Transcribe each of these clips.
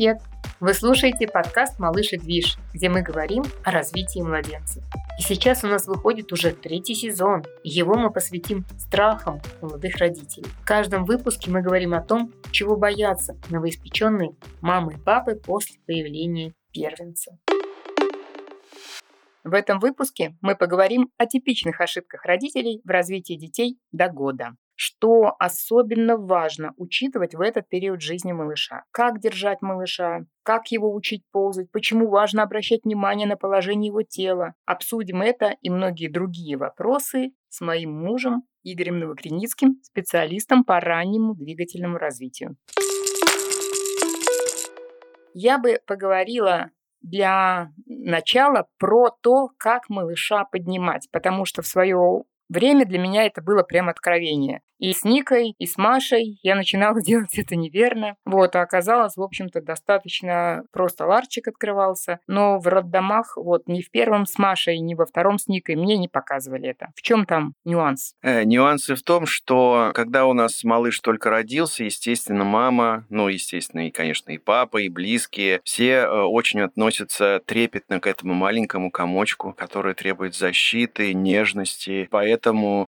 Привет! Вы слушаете подкаст «Малыш и движ», где мы говорим о развитии младенца. И сейчас у нас выходит уже третий сезон, его мы посвятим страхам молодых родителей. В каждом выпуске мы говорим о том, чего боятся новоиспеченные мамы и папы после появления первенца. В этом выпуске мы поговорим о типичных ошибках родителей в развитии детей до года что особенно важно учитывать в этот период жизни малыша. Как держать малыша, как его учить ползать, почему важно обращать внимание на положение его тела. Обсудим это и многие другие вопросы с моим мужем Игорем Новокреницким, специалистом по раннему двигательному развитию. Я бы поговорила для начала про то, как малыша поднимать, потому что в свое время для меня это было прям откровение. И с Никой, и с Машей я начинала делать это неверно. Вот, а оказалось, в общем-то, достаточно просто ларчик открывался. Но в роддомах, вот, ни в первом с Машей, ни во втором с Никой мне не показывали это. В чем там нюанс? Э, нюансы в том, что когда у нас малыш только родился, естественно, мама, ну, естественно, и, конечно, и папа, и близкие, все э, очень относятся трепетно к этому маленькому комочку, который требует защиты, нежности. Поэтому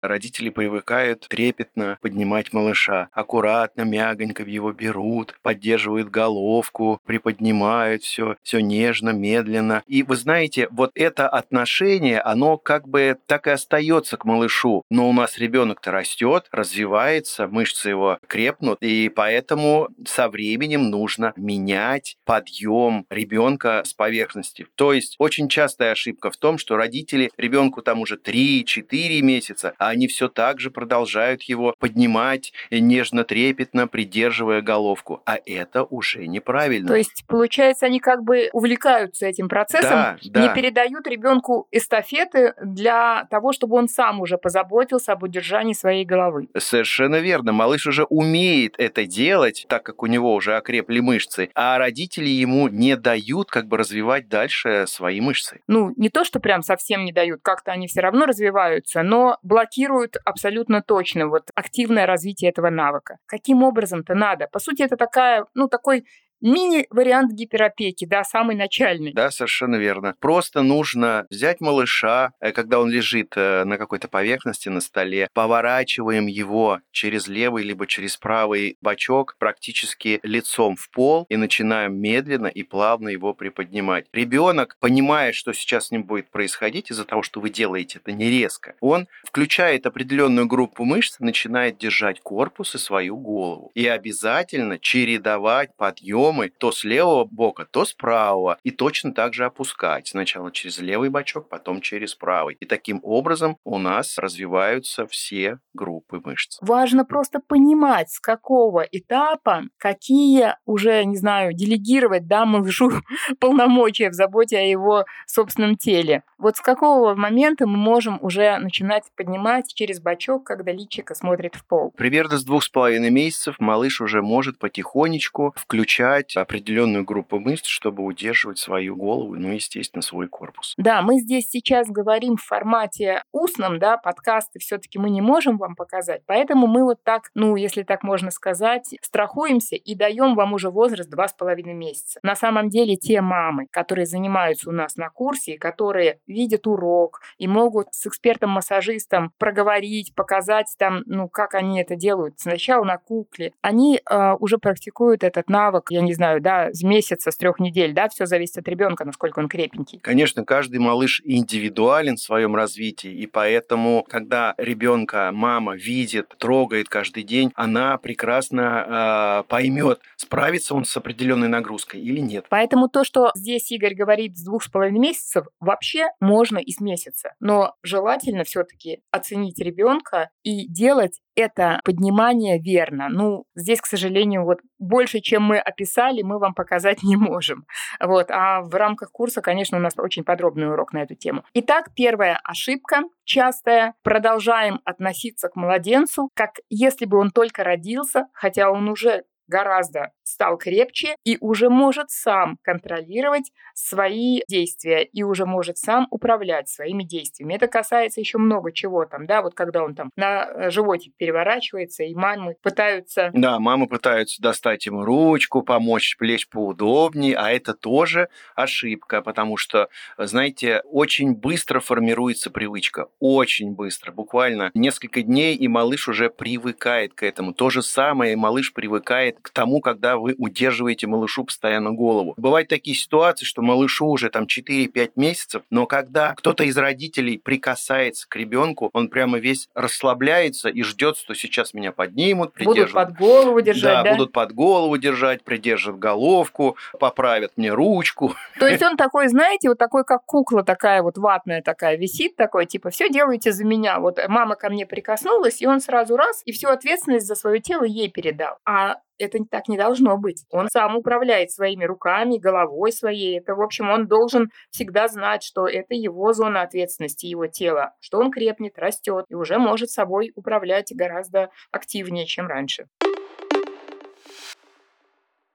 родители привыкают трепетно поднимать малыша. Аккуратно, мягонько его берут, поддерживают головку, приподнимают все, все нежно, медленно. И вы знаете, вот это отношение, оно как бы так и остается к малышу. Но у нас ребенок-то растет, развивается, мышцы его крепнут, и поэтому со временем нужно менять подъем ребенка с поверхности. То есть очень частая ошибка в том, что родители ребенку там уже 3-4 месяца, а они все так же продолжают его поднимать нежно, трепетно, придерживая головку. А это уже неправильно. То есть, получается, они как бы увлекаются этим процессом, да, да. не передают ребенку эстафеты для того, чтобы он сам уже позаботился об удержании своей головы. Совершенно верно. Малыш уже умеет это делать, так как у него уже окрепли мышцы, а родители ему не дают как бы развивать дальше свои мышцы. Ну, не то, что прям совсем не дают, как-то они все равно развиваются, но блокируют абсолютно точно. Вот активное развитие этого навыка. Каким образом-то надо? По сути, это такая, ну, такой мини-вариант гиперопеки, да, самый начальный. Да, совершенно верно. Просто нужно взять малыша, э, когда он лежит э, на какой-то поверхности на столе, поворачиваем его через левый либо через правый бочок практически лицом в пол и начинаем медленно и плавно его приподнимать. Ребенок, понимая, что сейчас с ним будет происходить из-за того, что вы делаете это не резко, он включает определенную группу мышц, начинает держать корпус и свою голову. И обязательно чередовать подъем подъемы то с левого бока, то с правого. И точно так же опускать. Сначала через левый бочок, потом через правый. И таким образом у нас развиваются все группы мышц. Важно просто понимать, с какого этапа, какие уже, не знаю, делегировать, да, малышу полномочия в заботе о его собственном теле. Вот с какого момента мы можем уже начинать поднимать через бочок, когда личико смотрит в пол? Примерно с двух с половиной месяцев малыш уже может потихонечку включать определенную группу мышц, чтобы удерживать свою голову, ну, естественно, свой корпус. Да, мы здесь сейчас говорим в формате устном, да, подкасты все-таки мы не можем вам показать, поэтому мы вот так, ну, если так можно сказать, страхуемся и даем вам уже возраст два с половиной месяца. На самом деле те мамы, которые занимаются у нас на курсе, которые видят урок и могут с экспертом-массажистом проговорить, показать там, ну, как они это делают сначала на кукле. Они э, уже практикуют этот навык, я не знаю, да, с месяца, с трех недель, да, все зависит от ребенка, насколько он крепенький. Конечно, каждый малыш индивидуален в своем развитии, и поэтому, когда ребенка мама видит, трогает каждый день, она прекрасно э, поймет, справится он с определенной нагрузкой или нет. Поэтому то, что здесь Игорь говорит с двух с половиной месяцев, вообще можно и с месяца. Но желательно все-таки оценить ребенка и делать это поднимание верно. Ну, здесь, к сожалению, вот больше, чем мы описали, мы вам показать не можем. Вот. А в рамках курса, конечно, у нас очень подробный урок на эту тему. Итак, первая ошибка частая. Продолжаем относиться к младенцу, как если бы он только родился, хотя он уже гораздо стал крепче и уже может сам контролировать свои действия и уже может сам управлять своими действиями. Это касается еще много чего там, да, вот когда он там на э, животик переворачивается, и мамы пытаются... Да, мамы пытаются достать ему ручку, помочь лечь поудобнее, а это тоже ошибка, потому что, знаете, очень быстро формируется привычка, очень быстро, буквально несколько дней, и малыш уже привыкает к этому. То же самое, и малыш привыкает к тому, когда вы удерживаете малышу постоянно голову. Бывают такие ситуации, что малышу уже там 4-5 месяцев, но когда кто-то из родителей прикасается к ребенку, он прямо весь расслабляется и ждет, что сейчас меня поднимут, придержат. Будут под голову держать, да? да? будут под голову держать, придержат головку, поправят мне ручку. То есть он такой, знаете, вот такой, как кукла такая вот ватная такая висит, такой, типа, все делаете за меня. Вот мама ко мне прикоснулась, и он сразу раз, и всю ответственность за свое тело ей передал. А это так не должно быть. Он сам управляет своими руками, головой своей. Это, в общем, он должен всегда знать, что это его зона ответственности, его тело, что он крепнет, растет и уже может собой управлять гораздо активнее, чем раньше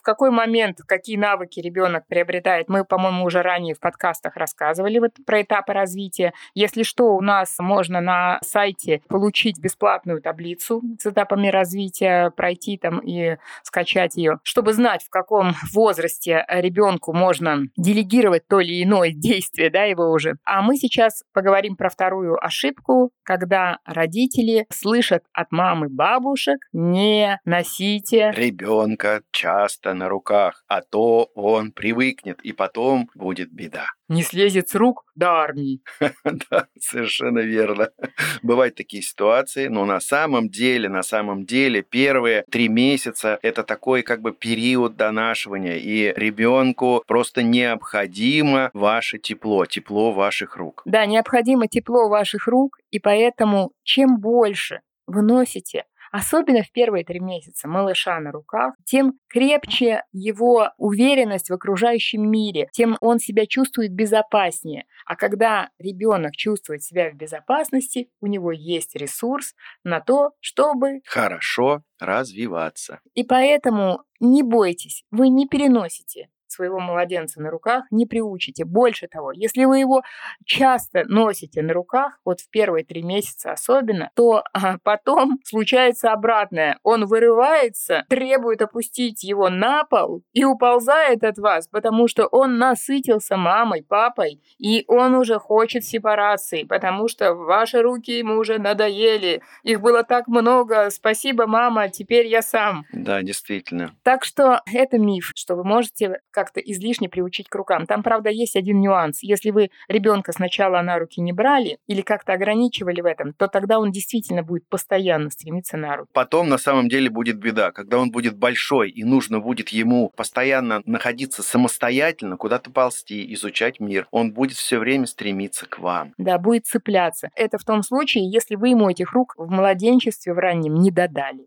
какой момент, какие навыки ребенок приобретает, мы, по-моему, уже ранее в подкастах рассказывали вот про этапы развития. Если что, у нас можно на сайте получить бесплатную таблицу с этапами развития, пройти там и скачать ее, чтобы знать, в каком возрасте ребенку можно делегировать то или иное действие, да, его уже. А мы сейчас поговорим про вторую ошибку, когда родители слышат от мамы бабушек не носите ребенка часто на руках, а то он привыкнет, и потом будет беда. Не слезет с рук до армии. Да, совершенно верно. Бывают такие ситуации, но на самом деле, на самом деле, первые три месяца – это такой как бы период донашивания, и ребенку просто необходимо ваше тепло, тепло ваших рук. Да, необходимо тепло ваших рук, и поэтому чем больше вы носите особенно в первые три месяца малыша на руках, тем крепче его уверенность в окружающем мире, тем он себя чувствует безопаснее. А когда ребенок чувствует себя в безопасности, у него есть ресурс на то, чтобы хорошо развиваться. И поэтому не бойтесь, вы не переносите своего младенца на руках не приучите. Больше того, если вы его часто носите на руках, вот в первые три месяца особенно, то а, потом случается обратное. Он вырывается, требует опустить его на пол и уползает от вас, потому что он насытился мамой, папой, и он уже хочет сепарации, потому что ваши руки ему уже надоели. Их было так много. Спасибо, мама, теперь я сам. Да, действительно. Так что это миф, что вы можете как как-то излишне приучить к рукам. Там, правда, есть один нюанс. Если вы ребенка сначала на руки не брали или как-то ограничивали в этом, то тогда он действительно будет постоянно стремиться на руки. Потом на самом деле будет беда. Когда он будет большой и нужно будет ему постоянно находиться самостоятельно, куда-то ползти, изучать мир, он будет все время стремиться к вам. Да, будет цепляться. Это в том случае, если вы ему этих рук в младенчестве в раннем не додали.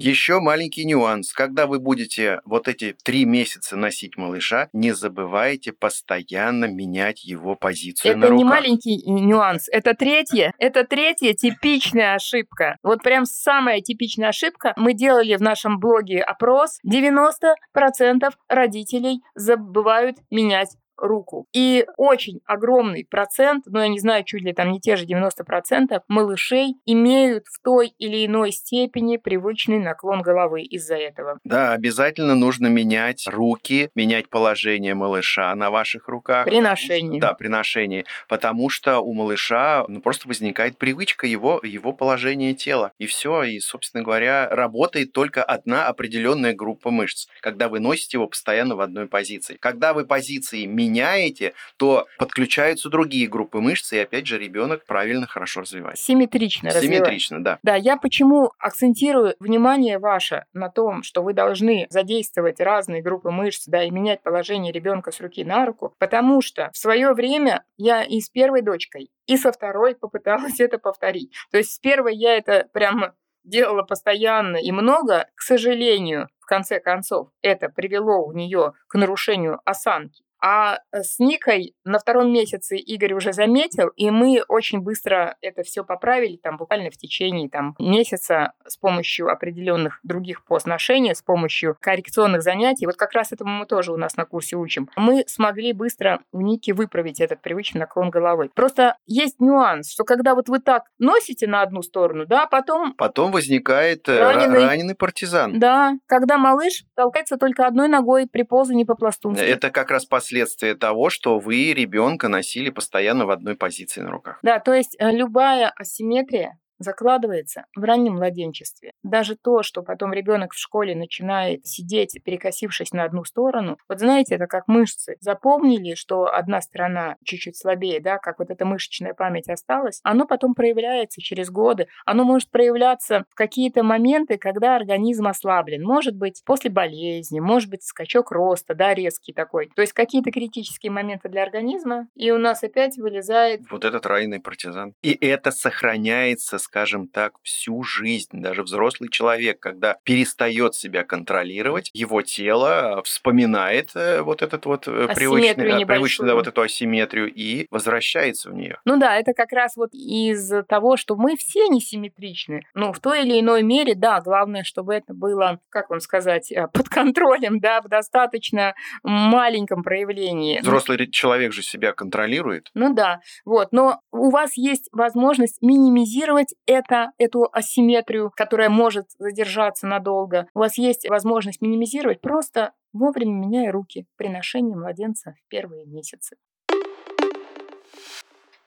Еще маленький нюанс. Когда вы будете вот эти три месяца носить малыша, не забывайте постоянно менять его позицию это на руках. Это не маленький нюанс. Это третье. Это третья типичная ошибка. Вот прям самая типичная ошибка. Мы делали в нашем блоге опрос. 90% родителей забывают менять руку. И очень огромный процент, ну я не знаю, чуть ли там не те же 90% малышей имеют в той или иной степени привычный наклон головы из-за этого. Да, обязательно нужно менять руки, менять положение малыша на ваших руках. При ношении. Да, при ношении. Потому что у малыша ну, просто возникает привычка его, его положения тела. И все. И, собственно говоря, работает только одна определенная группа мышц, когда вы носите его постоянно в одной позиции. Когда вы позиции меняете, меняете, то подключаются другие группы мышц, и опять же ребенок правильно, хорошо развивается. Симметрично Симметрично, да. Да, я почему акцентирую внимание ваше на том, что вы должны задействовать разные группы мышц, да, и менять положение ребенка с руки на руку, потому что в свое время я и с первой дочкой, и со второй попыталась это повторить. То есть с первой я это прямо делала постоянно и много, к сожалению, в конце концов, это привело у нее к нарушению осанки А с Никой на втором месяце Игорь уже заметил, и мы очень быстро это все поправили, там буквально в течение там, месяца с помощью определенных других позношений, с помощью коррекционных занятий. Вот как раз этому мы тоже у нас на курсе учим. Мы смогли быстро у Ники выправить этот привычный наклон головы. Просто есть нюанс, что когда вот вы так носите на одну сторону, да, потом... Потом возникает э, раненый, раненый партизан. Да, когда малыш толкается только одной ногой при ползании по пласту. Это как раз последствия того, что вы ребенка носили постоянно в одной позиции на руках. Да, то есть э, любая асимметрия закладывается в раннем младенчестве. Даже то, что потом ребенок в школе начинает сидеть, перекосившись на одну сторону, вот знаете, это как мышцы. Запомнили, что одна сторона чуть-чуть слабее, да, как вот эта мышечная память осталась, оно потом проявляется через годы. Оно может проявляться в какие-то моменты, когда организм ослаблен. Может быть, после болезни, может быть, скачок роста, да, резкий такой. То есть какие-то критические моменты для организма, и у нас опять вылезает... Вот этот раненый партизан. И это сохраняется с скажем так, всю жизнь. Даже взрослый человек, когда перестает себя контролировать, его тело вспоминает э, вот этот вот э, привычный, привычный, да, вот эту асимметрию и возвращается в нее. Ну да, это как раз вот из того, что мы все несимметричны. Ну, в той или иной мере, да, главное, чтобы это было, как вам сказать, э, под контролем, да, в достаточно маленьком проявлении. Взрослый человек же себя контролирует. Ну да, вот, но у вас есть возможность минимизировать это, эту асимметрию, которая может задержаться надолго. У вас есть возможность минимизировать, просто вовремя меняя руки при ношении младенца в первые месяцы.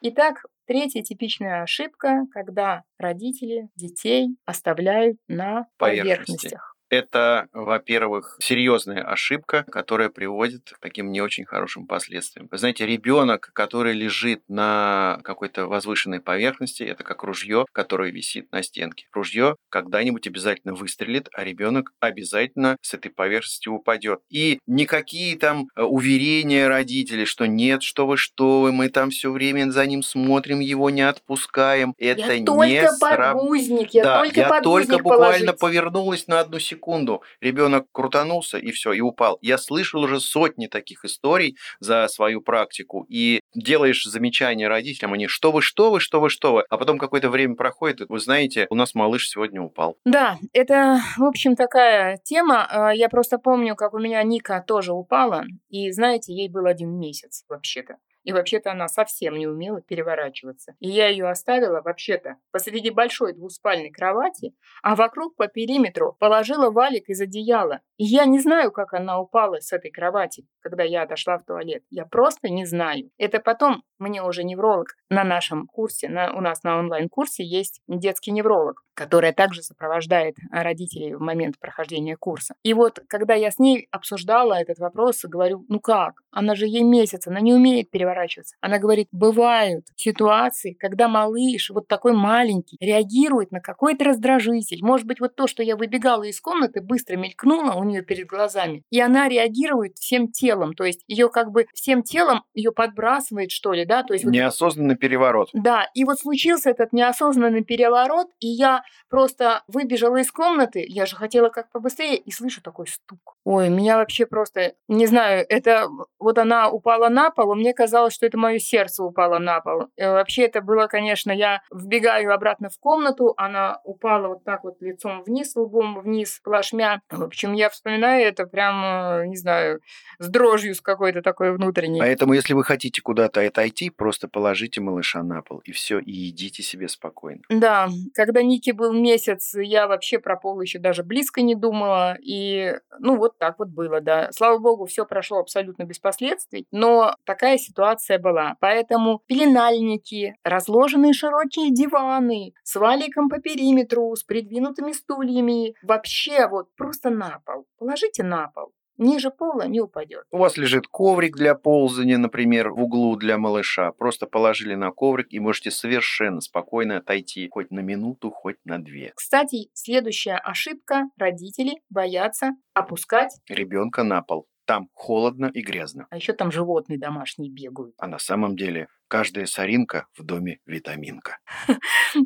Итак, третья типичная ошибка, когда родители детей оставляют на поверхностях. Это, во-первых, серьезная ошибка, которая приводит к таким не очень хорошим последствиям. Вы знаете, ребенок, который лежит на какой-то возвышенной поверхности, это как ружье, которое висит на стенке. Ружье когда-нибудь обязательно выстрелит, а ребенок обязательно с этой поверхности упадет. И никакие там э, уверения родителей, что нет, что вы, что вы, мы там все время за ним смотрим, его не отпускаем. Это я не только подгузник, я да, только я только положить. буквально повернулась на одну секунду секунду ребенок крутанулся и все, и упал. Я слышал уже сотни таких историй за свою практику, и делаешь замечания родителям, они что вы, что вы, что вы, что вы, а потом какое-то время проходит, и вы знаете, у нас малыш сегодня упал. Да, это, в общем, такая тема. А, я просто помню, как у меня Ника тоже упала, и, знаете, ей был один месяц вообще-то. И вообще-то она совсем не умела переворачиваться. И я ее оставила вообще-то посреди большой двуспальной кровати, а вокруг по периметру положила валик из одеяла. И я не знаю, как она упала с этой кровати, когда я отошла в туалет. Я просто не знаю. Это потом мне уже невролог на нашем курсе, на, у нас на онлайн-курсе есть детский невролог, которая также сопровождает родителей в момент прохождения курса. И вот, когда я с ней обсуждала этот вопрос, говорю, ну как? Она же ей месяц, она не умеет переворачиваться. Она говорит, бывают ситуации, когда малыш, вот такой маленький, реагирует на какой-то раздражитель. Может быть, вот то, что я выбегала из комнаты, быстро мелькнуло у нее перед глазами, и она реагирует всем телом. То есть ее как бы всем телом ее подбрасывает, что ли, да? То есть неосознанный вот... переворот. Да, и вот случился этот неосознанный переворот, и я просто выбежала из комнаты, я же хотела как побыстрее, и слышу такой стук. Ой, меня вообще просто, не знаю, это вот она упала на пол, и мне казалось, что это мое сердце упало на пол. И вообще это было, конечно, я вбегаю обратно в комнату, она упала вот так вот лицом вниз, лбом вниз, плашмя. В общем, я вспоминаю это прям, не знаю, с дрожью с какой-то такой внутренней. Поэтому, если вы хотите куда-то отойти, просто положите малыша на пол, и все, и идите себе спокойно. Да, когда Ники был месяц, я вообще про пол еще даже близко не думала, и ну вот так вот было, да. Слава богу, все прошло абсолютно без последствий, но такая ситуация была. Поэтому пеленальники, разложенные широкие диваны с валиком по периметру, с придвинутыми стульями, вообще вот просто на пол. Положите на пол ниже пола не упадет. У вас лежит коврик для ползания, например, в углу для малыша. Просто положили на коврик и можете совершенно спокойно отойти хоть на минуту, хоть на две. Кстати, следующая ошибка. Родители боятся опускать ребенка на пол. Там холодно и грязно. А еще там животные домашние бегают. А на самом деле Каждая соринка в доме витаминка.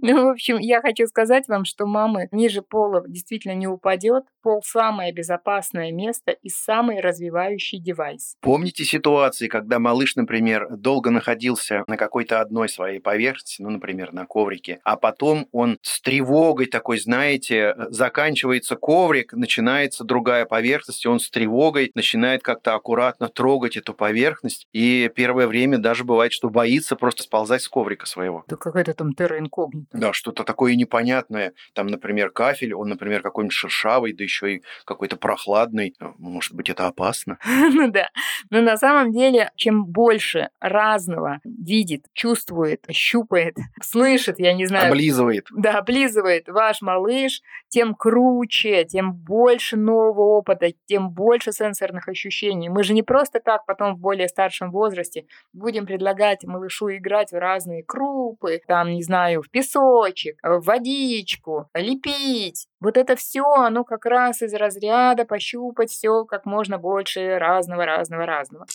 Ну, в общем, я хочу сказать вам, что мамы ниже пола действительно не упадет. Пол самое безопасное место и самый развивающий девайс. Помните ситуации, когда малыш, например, долго находился на какой-то одной своей поверхности, ну, например, на коврике, а потом он с тревогой такой, знаете, заканчивается коврик, начинается другая поверхность, и он с тревогой начинает как-то аккуратно трогать эту поверхность, и первое время даже бывает, что боится просто сползать с коврика своего. Да какая-то там терра инкогнита. Да, что-то такое непонятное. Там, например, кафель, он, например, какой-нибудь шершавый, да еще и какой-то прохладный. Может быть, это опасно? Ну да. Но на самом деле, чем больше разного видит, чувствует, щупает, слышит, я не знаю. Облизывает. Да, облизывает ваш малыш, тем круче, тем больше нового опыта, тем больше сенсорных ощущений. Мы же не просто так потом в более старшем возрасте будем предлагать малышу играть в разные крупы, там, не знаю, в песочек, в водичку, лепить. Вот это все, оно как раз из разряда пощупать все как можно больше разного, разного, разного.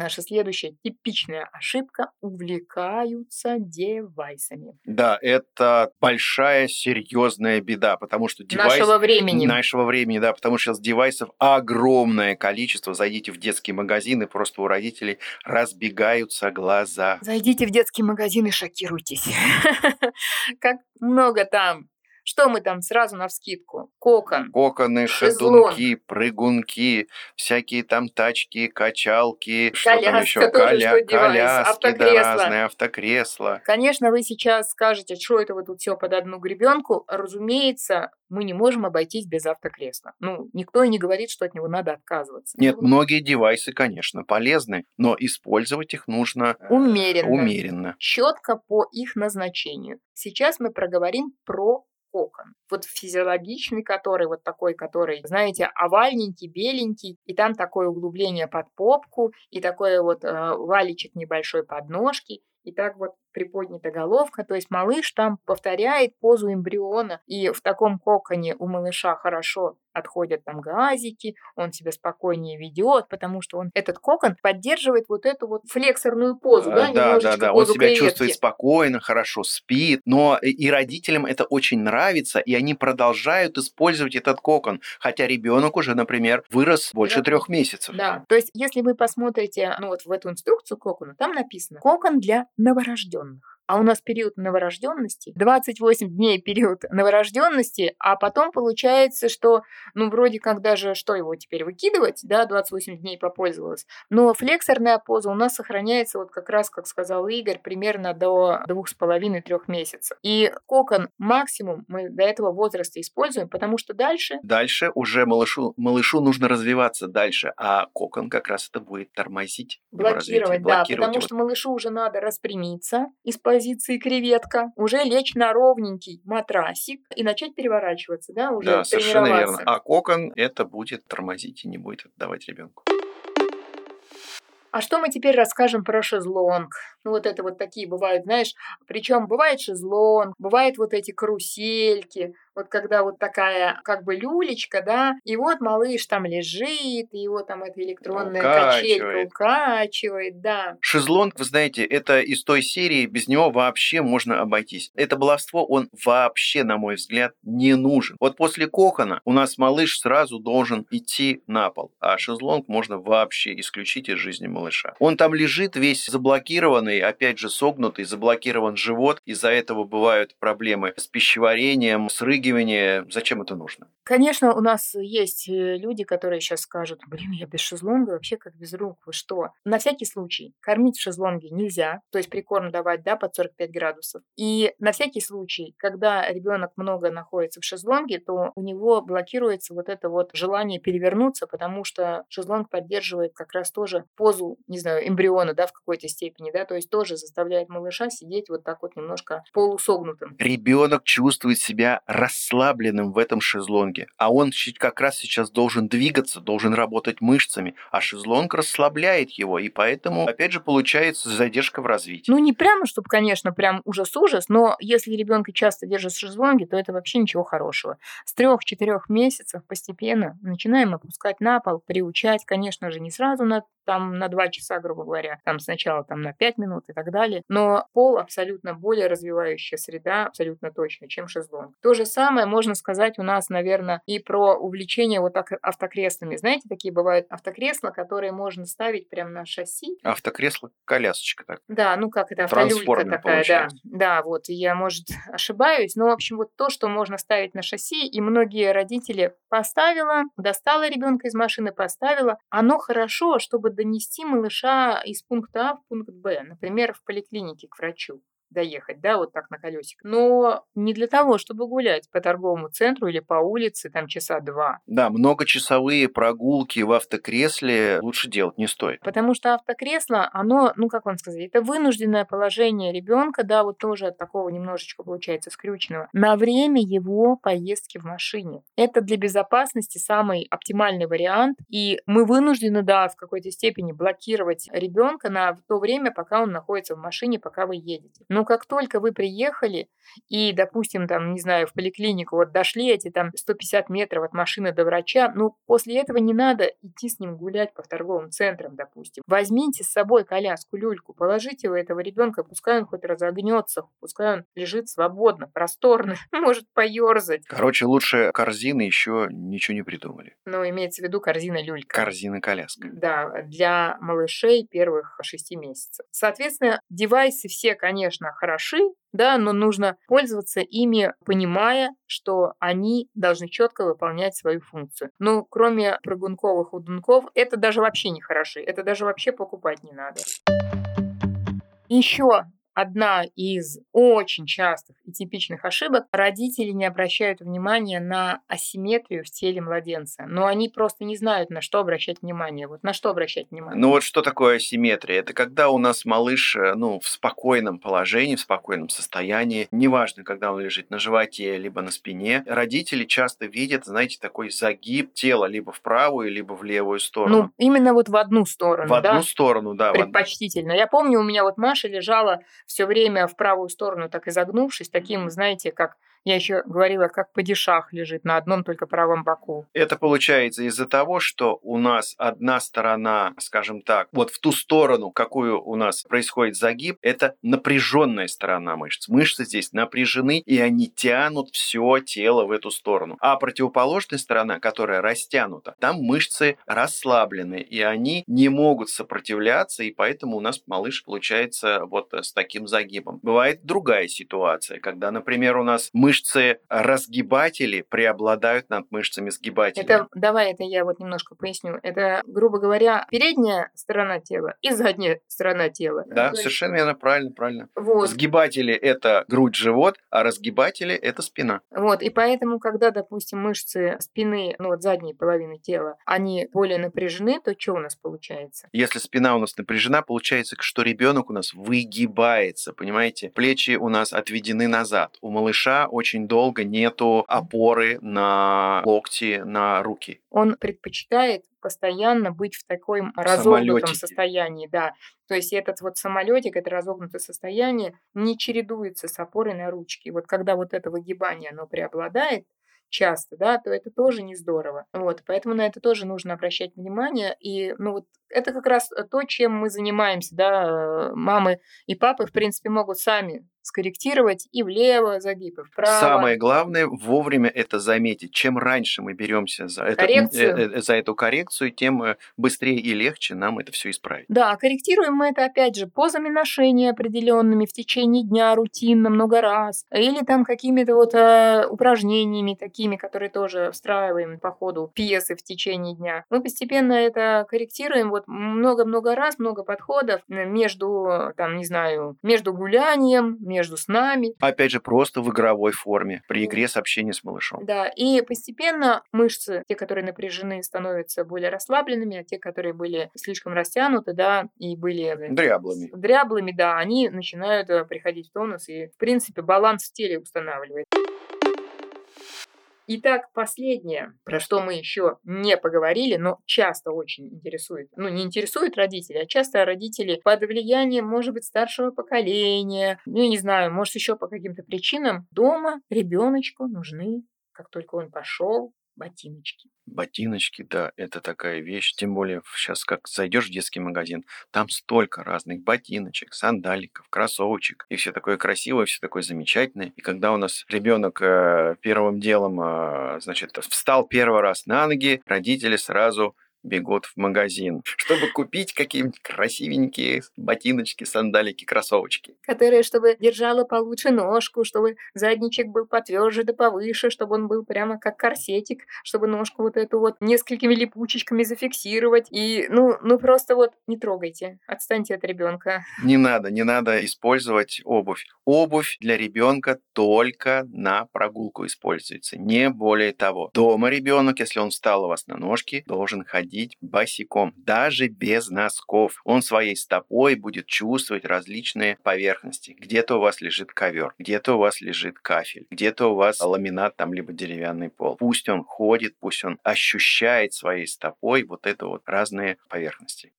Наша следующая типичная ошибка – увлекаются девайсами. Да, это большая серьезная беда, потому что девайс... Нашего времени. Нашего времени, да, потому что сейчас девайсов огромное количество. Зайдите в детские магазины, просто у родителей разбегаются глаза. Зайдите в детский магазин и шокируйтесь. Как много там что мы там сразу на вскидку? Кокон. Коконы, шезлонг. шедунки, прыгунки, всякие там тачки, качалки, что там еще? Коля... что коляски, автокресло. да, разные автокресла. Конечно, вы сейчас скажете, что это вы тут все под одну гребенку. Разумеется, мы не можем обойтись без автокресла. Ну, никто и не говорит, что от него надо отказываться. Нет, многие девайсы, конечно, полезны, но использовать их нужно э, умеренно. умеренно. Четко по их назначению. Сейчас мы проговорим про кокон. Вот физиологичный, который вот такой, который, знаете, овальненький, беленький, и там такое углубление под попку, и такой вот э, валичек небольшой под ножки, и так вот приподнята головка, то есть малыш там повторяет позу эмбриона, и в таком коконе у малыша хорошо отходят там газики, он себя спокойнее ведет, потому что он этот кокон поддерживает вот эту вот флексорную позу, да, да, да, да, он себя креветки. чувствует спокойно, хорошо спит, но и родителям это очень нравится, и они продолжают использовать этот кокон, хотя ребенок уже, например, вырос больше да. трех месяцев. Да, то есть если вы посмотрите, ну вот в эту инструкцию кокона, там написано кокон для новорожденных und а у нас период новорожденности, 28 дней период новорожденности, а потом получается, что, ну, вроде как даже, что его теперь выкидывать, да, 28 дней попользовалась, но флексорная поза у нас сохраняется вот как раз, как сказал Игорь, примерно до двух с половиной трех месяцев. И кокон максимум мы до этого возраста используем, потому что дальше... Дальше уже малышу, малышу нужно развиваться дальше, а кокон как раз это будет тормозить. Блокировать, да, блокировать потому его. что малышу уже надо распрямиться, использовать позиции креветка, уже лечь на ровненький матрасик и начать переворачиваться, да, уже Да, совершенно верно. А кокон это будет тормозить и не будет отдавать ребенку. А что мы теперь расскажем про шезлонг? Ну, вот это вот такие бывают, знаешь, причем бывает шезлонг, бывают вот эти карусельки, вот когда вот такая как бы люлечка, да, и вот малыш там лежит, и его там эта электронная качелька укачивает, да. Шезлонг, вы знаете, это из той серии, без него вообще можно обойтись. Это баловство, он вообще, на мой взгляд, не нужен. Вот после кокона у нас малыш сразу должен идти на пол, а шезлонг можно вообще исключить из жизни малыша. Он там лежит весь заблокированный, опять же согнутый, заблокирован живот, из-за этого бывают проблемы с пищеварением, с рыгом, подпрыгивание, зачем это нужно? Конечно, у нас есть э, люди, которые сейчас скажут, блин, я без шезлонга вообще как без рук, вы что? На всякий случай, кормить в шезлонге нельзя, то есть прикорм давать, да, под 45 градусов. И на всякий случай, когда ребенок много находится в шезлонге, то у него блокируется вот это вот желание перевернуться, потому что шезлонг поддерживает как раз тоже позу, не знаю, эмбриона, да, в какой-то степени, да, то тоже заставляет малыша сидеть вот так вот немножко полусогнутым. Ребенок чувствует себя расслабленным в этом шезлонге. А он как раз сейчас должен двигаться, должен работать мышцами, а шезлонг расслабляет его, и поэтому, опять же, получается задержка в развитии. Ну, не прямо, чтобы, конечно, прям ужас-ужас, но если ребенка часто держат в шезлонге, то это вообще ничего хорошего. С трех-четырех месяцев постепенно начинаем опускать на пол, приучать, конечно же, не сразу на там на 2 часа, грубо говоря, там сначала там на 5 минут и так далее. Но пол абсолютно более развивающая среда, абсолютно точно, чем шезлонг. То же самое можно сказать у нас, наверное, и про увлечение вот так автокреслами. Знаете, такие бывают автокресла, которые можно ставить прямо на шасси. Автокресло, колясочка так. Да, ну как это, автолюлька такая, да. Да, вот, я, может, ошибаюсь, но, в общем, вот то, что можно ставить на шасси, и многие родители поставила, достала ребенка из машины, поставила, оно хорошо, чтобы донести малыша из пункта А в пункт Б, например, в поликлинике к врачу доехать, да, вот так на колесик. Но не для того, чтобы гулять по торговому центру или по улице там часа два. Да, многочасовые прогулки в автокресле лучше делать не стоит. Потому что автокресло, оно, ну как вам сказать, это вынужденное положение ребенка, да, вот тоже от такого немножечко получается скрюченного, на время его поездки в машине. Это для безопасности самый оптимальный вариант, и мы вынуждены, да, в какой-то степени блокировать ребенка на то время, пока он находится в машине, пока вы едете. Но но как только вы приехали и, допустим, там, не знаю, в поликлинику, вот дошли эти там 150 метров от машины до врача, ну, после этого не надо идти с ним гулять по торговым центрам, допустим. Возьмите с собой коляску, люльку, положите у этого ребенка, пускай он хоть разогнется, пускай он лежит свободно, просторно, может поерзать. Короче, лучше корзины еще ничего не придумали. Ну, имеется в виду корзина-люлька. Корзина-коляска. Да, для малышей первых шести месяцев. Соответственно, девайсы все, конечно, хороши, да, но нужно пользоваться ими, понимая, что они должны четко выполнять свою функцию. Ну, кроме прыгунковых удунков, это даже вообще не хороши, это даже вообще покупать не надо. Еще одна из очень частых и типичных ошибок. Родители не обращают внимания на асимметрию в теле младенца. Но они просто не знают, на что обращать внимание. Вот на что обращать внимание. Ну вот что такое асимметрия? Это когда у нас малыш э, ну, в спокойном положении, в спокойном состоянии. Неважно, когда он лежит на животе, либо на спине. Родители часто видят, знаете, такой загиб тела либо в правую, либо в левую сторону. Ну, именно вот в одну сторону, В да? одну сторону, да. Предпочтительно. Я помню, у меня вот Маша лежала все время в правую сторону, так изогнувшись, таким, знаете, как я еще говорила, как падишах лежит на одном только правом боку. Это получается из-за того, что у нас одна сторона, скажем так, вот в ту сторону, какую у нас происходит загиб, это напряженная сторона мышц. Мышцы здесь напряжены, и они тянут все тело в эту сторону. А противоположная сторона, которая растянута, там мышцы расслаблены, и они не могут сопротивляться, и поэтому у нас малыш получается вот с таким загибом. Бывает другая ситуация, когда, например, у нас мышцы мышцы разгибатели преобладают над мышцами сгибателей. Это, давай это я вот немножко поясню. Это, грубо говоря, передняя сторона тела и задняя сторона тела. Да, То совершенно верно, правильно, правильно. Вот. Сгибатели – это грудь, живот, а разгибатели – это спина. Вот, и поэтому, когда, допустим, мышцы спины, ну вот задней половины тела, они более напряжены, то что у нас получается? Если спина у нас напряжена, получается, что ребенок у нас выгибается, понимаете? Плечи у нас отведены назад. У малыша очень долго нету опоры на локти, на руки. Он предпочитает постоянно быть в таком разогнутом состоянии, да. То есть этот вот самолетик, это разогнутое состояние не чередуется с опорой на ручки. Вот когда вот это выгибание, оно преобладает, часто, да, то это тоже не здорово. Вот, поэтому на это тоже нужно обращать внимание. И, ну, вот это как раз то, чем мы занимаемся, да, мамы и папы, в принципе, могут сами скорректировать и влево загиб, и вправо. Самое главное вовремя это заметить. Чем раньше мы беремся за, этот, э, э, за эту коррекцию, тем э, быстрее и легче нам это все исправить. Да, корректируем мы это опять же позами ношения определенными в течение дня рутинно много раз, или там какими-то вот э, упражнениями такими, которые тоже встраиваем по ходу пьесы в течение дня. Мы постепенно это корректируем вот много-много раз, много подходов между, там, не знаю, между гулянием, между снами. Опять же, просто в игровой форме, при игре с общением с малышом. Да, и постепенно мышцы, те, которые напряжены, становятся более расслабленными, а те, которые были слишком растянуты, да, и были... Э, дряблыми. Дряблыми, да, они начинают э, приходить в тонус и, в принципе, баланс в теле устанавливает. Итак, последнее, про что мы еще не поговорили, но часто очень интересует, ну не интересует родителей, а часто родители под влиянием, может быть, старшего поколения, ну не знаю, может еще по каким-то причинам, дома ребеночку нужны, как только он пошел, ботиночки. Ботиночки, да, это такая вещь. Тем более сейчас, как зайдешь в детский магазин, там столько разных ботиночек, сандаликов, кроссовочек. И все такое красивое, все такое замечательное. И когда у нас ребенок э, первым делом, э, значит, встал первый раз на ноги, родители сразу бегут в магазин, чтобы купить какие-нибудь красивенькие ботиночки, сандалики, кроссовочки. Которые, чтобы держала получше ножку, чтобы задничек был потверже да повыше, чтобы он был прямо как корсетик, чтобы ножку вот эту вот несколькими липучечками зафиксировать. И, ну, ну просто вот не трогайте, отстаньте от ребенка. Не надо, не надо использовать обувь. Обувь для ребенка только на прогулку используется, не более того. Дома ребенок, если он встал у вас на ножки, должен ходить ходить босиком, даже без носков. Он своей стопой будет чувствовать различные поверхности. Где-то у вас лежит ковер, где-то у вас лежит кафель, где-то у вас ламинат там либо деревянный пол. Пусть он ходит, пусть он ощущает своей стопой вот это вот разные поверхности.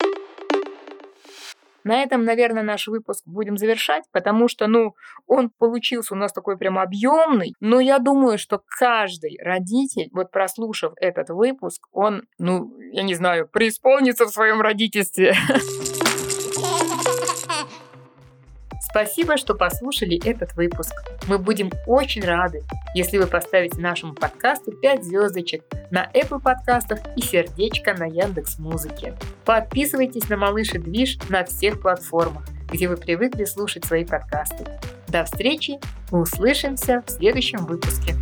На этом, наверное, наш выпуск будем завершать, потому что, ну, он получился у нас такой прям объемный, но я думаю, что каждый родитель, вот прослушав этот выпуск, он, ну, я не знаю, преисполнится в своем родительстве. Спасибо, что послушали этот выпуск. Мы будем очень рады, если вы поставите нашему подкасту 5 звездочек на Apple подкастах и сердечко на Яндекс Музыке. Подписывайтесь на Малыш и Движ на всех платформах, где вы привыкли слушать свои подкасты. До встречи, услышимся в следующем выпуске.